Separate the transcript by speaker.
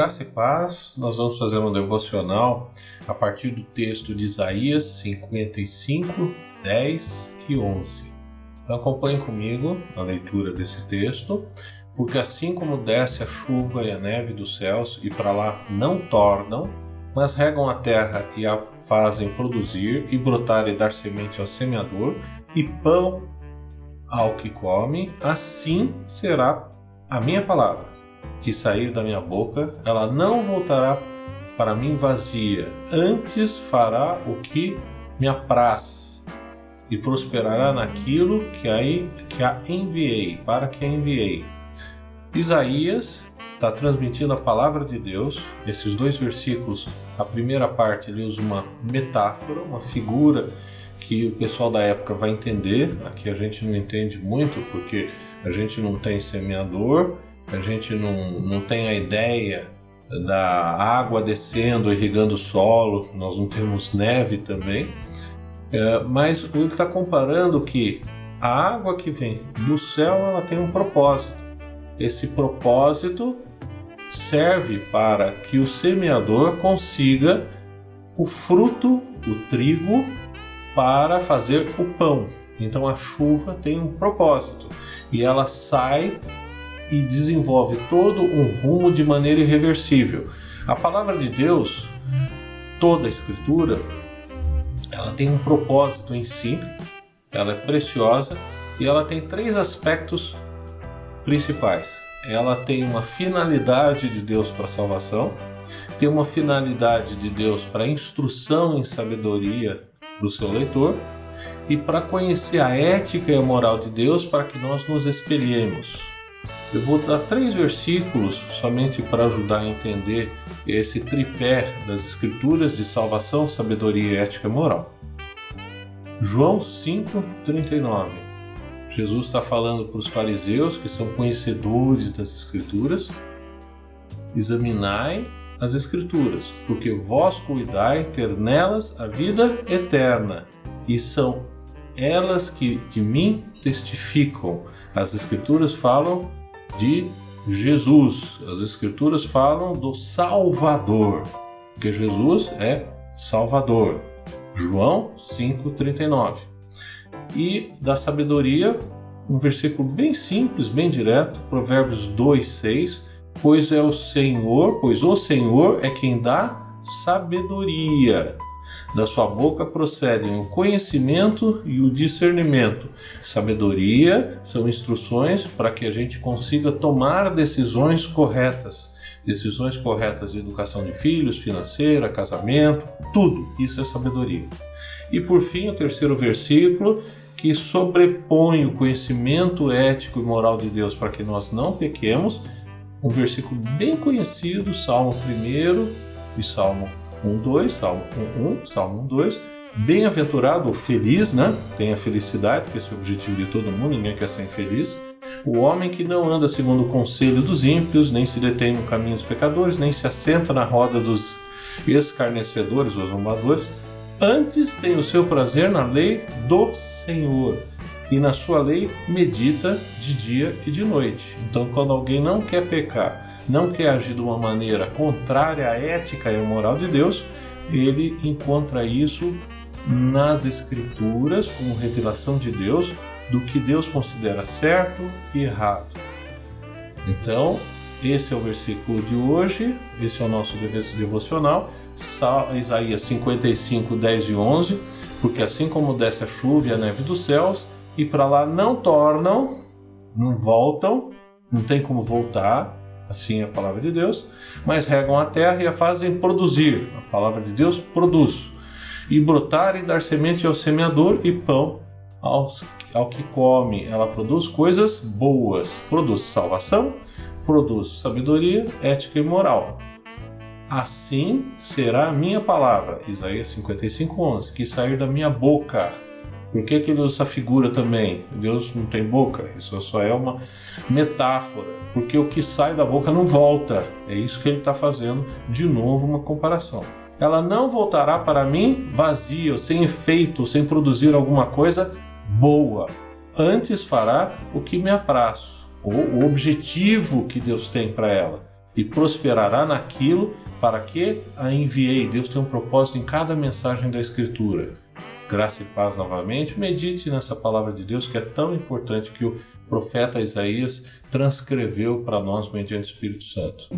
Speaker 1: Graça e paz, nós vamos fazer um devocional a partir do texto de Isaías 55, 10 e 11. Então acompanhe comigo a leitura desse texto, porque assim como desce a chuva e a neve dos céus e para lá não tornam, mas regam a terra e a fazem produzir e brotar e dar semente ao semeador e pão ao que come, assim será a minha palavra que sair da minha boca, ela não voltará para mim vazia, antes fará o que me apraz e prosperará naquilo que, aí, que a enviei, para que a enviei. Isaías está transmitindo a palavra de Deus. Esses dois versículos, a primeira parte ele usa uma metáfora, uma figura que o pessoal da época vai entender. Aqui a gente não entende muito porque a gente não tem semeador a gente não, não tem a ideia da água descendo, irrigando o solo, nós não temos neve também, é, mas ele está comparando que a água que vem do céu ela tem um propósito. Esse propósito serve para que o semeador consiga o fruto, o trigo, para fazer o pão. Então a chuva tem um propósito e ela sai e desenvolve todo um rumo de maneira irreversível. A palavra de Deus, toda a Escritura, ela tem um propósito em si, ela é preciosa e ela tem três aspectos principais. Ela tem uma finalidade de Deus para a salvação, tem uma finalidade de Deus para instrução em sabedoria do seu leitor e para conhecer a ética e a moral de Deus para que nós nos espelhemos. Eu vou dar três versículos somente para ajudar a entender esse tripé das Escrituras de salvação, sabedoria, ética e moral. João 5,39 Jesus está falando para os fariseus que são conhecedores das Escrituras: examinai as Escrituras, porque vós cuidai ter nelas a vida eterna, e são elas que de mim testificam. As Escrituras falam de Jesus. As Escrituras falam do Salvador, porque Jesus é Salvador. João 5,39. E da sabedoria, um versículo bem simples, bem direto, Provérbios 2,6. Pois é o Senhor, pois o Senhor é quem dá sabedoria. Da sua boca procedem o conhecimento e o discernimento. Sabedoria são instruções para que a gente consiga tomar decisões corretas. Decisões corretas de educação de filhos, financeira, casamento, tudo isso é sabedoria. E por fim, o terceiro versículo, que sobrepõe o conhecimento ético e moral de Deus para que nós não pequemos, um versículo bem conhecido, Salmo 1 e Salmo 1, 2, Salmo 1, 1, Salmo 1, 2. Bem-aventurado ou feliz, né? Tem a felicidade, que esse é o objetivo de todo mundo, ninguém quer ser infeliz. O homem que não anda segundo o conselho dos ímpios, nem se detém no caminho dos pecadores, nem se assenta na roda dos escarnecedores ou zombadores, antes tem o seu prazer na lei do Senhor e na sua lei medita de dia e de noite. Então, quando alguém não quer pecar, não quer agir de uma maneira contrária à ética e à moral de Deus, ele encontra isso nas Escrituras, como revelação de Deus, do que Deus considera certo e errado. Então, esse é o versículo de hoje, esse é o nosso devocional, Isaías 55, 10 e 11, porque assim como desce a chuva e a neve dos céus, e para lá não tornam, não voltam, não tem como voltar, assim é a palavra de Deus, mas regam a terra e a fazem produzir. A palavra de Deus produz. E brotar e dar semente ao semeador e pão aos, ao que come. Ela produz coisas boas, produz salvação, produz sabedoria, ética e moral. Assim será a minha palavra, Isaías 55, 11, que sair da minha boca por que, que ele usa essa figura também? Deus não tem boca? Isso só é uma metáfora. Porque o que sai da boca não volta. É isso que ele está fazendo, de novo, uma comparação. Ela não voltará para mim vazia, sem efeito, sem produzir alguma coisa boa. Antes fará o que me apraz, ou o objetivo que Deus tem para ela. e prosperará naquilo para que a enviei. Deus tem um propósito em cada mensagem da Escritura. Graça e paz novamente. Medite nessa palavra de Deus que é tão importante que o profeta Isaías transcreveu para nós mediante o Espírito Santo.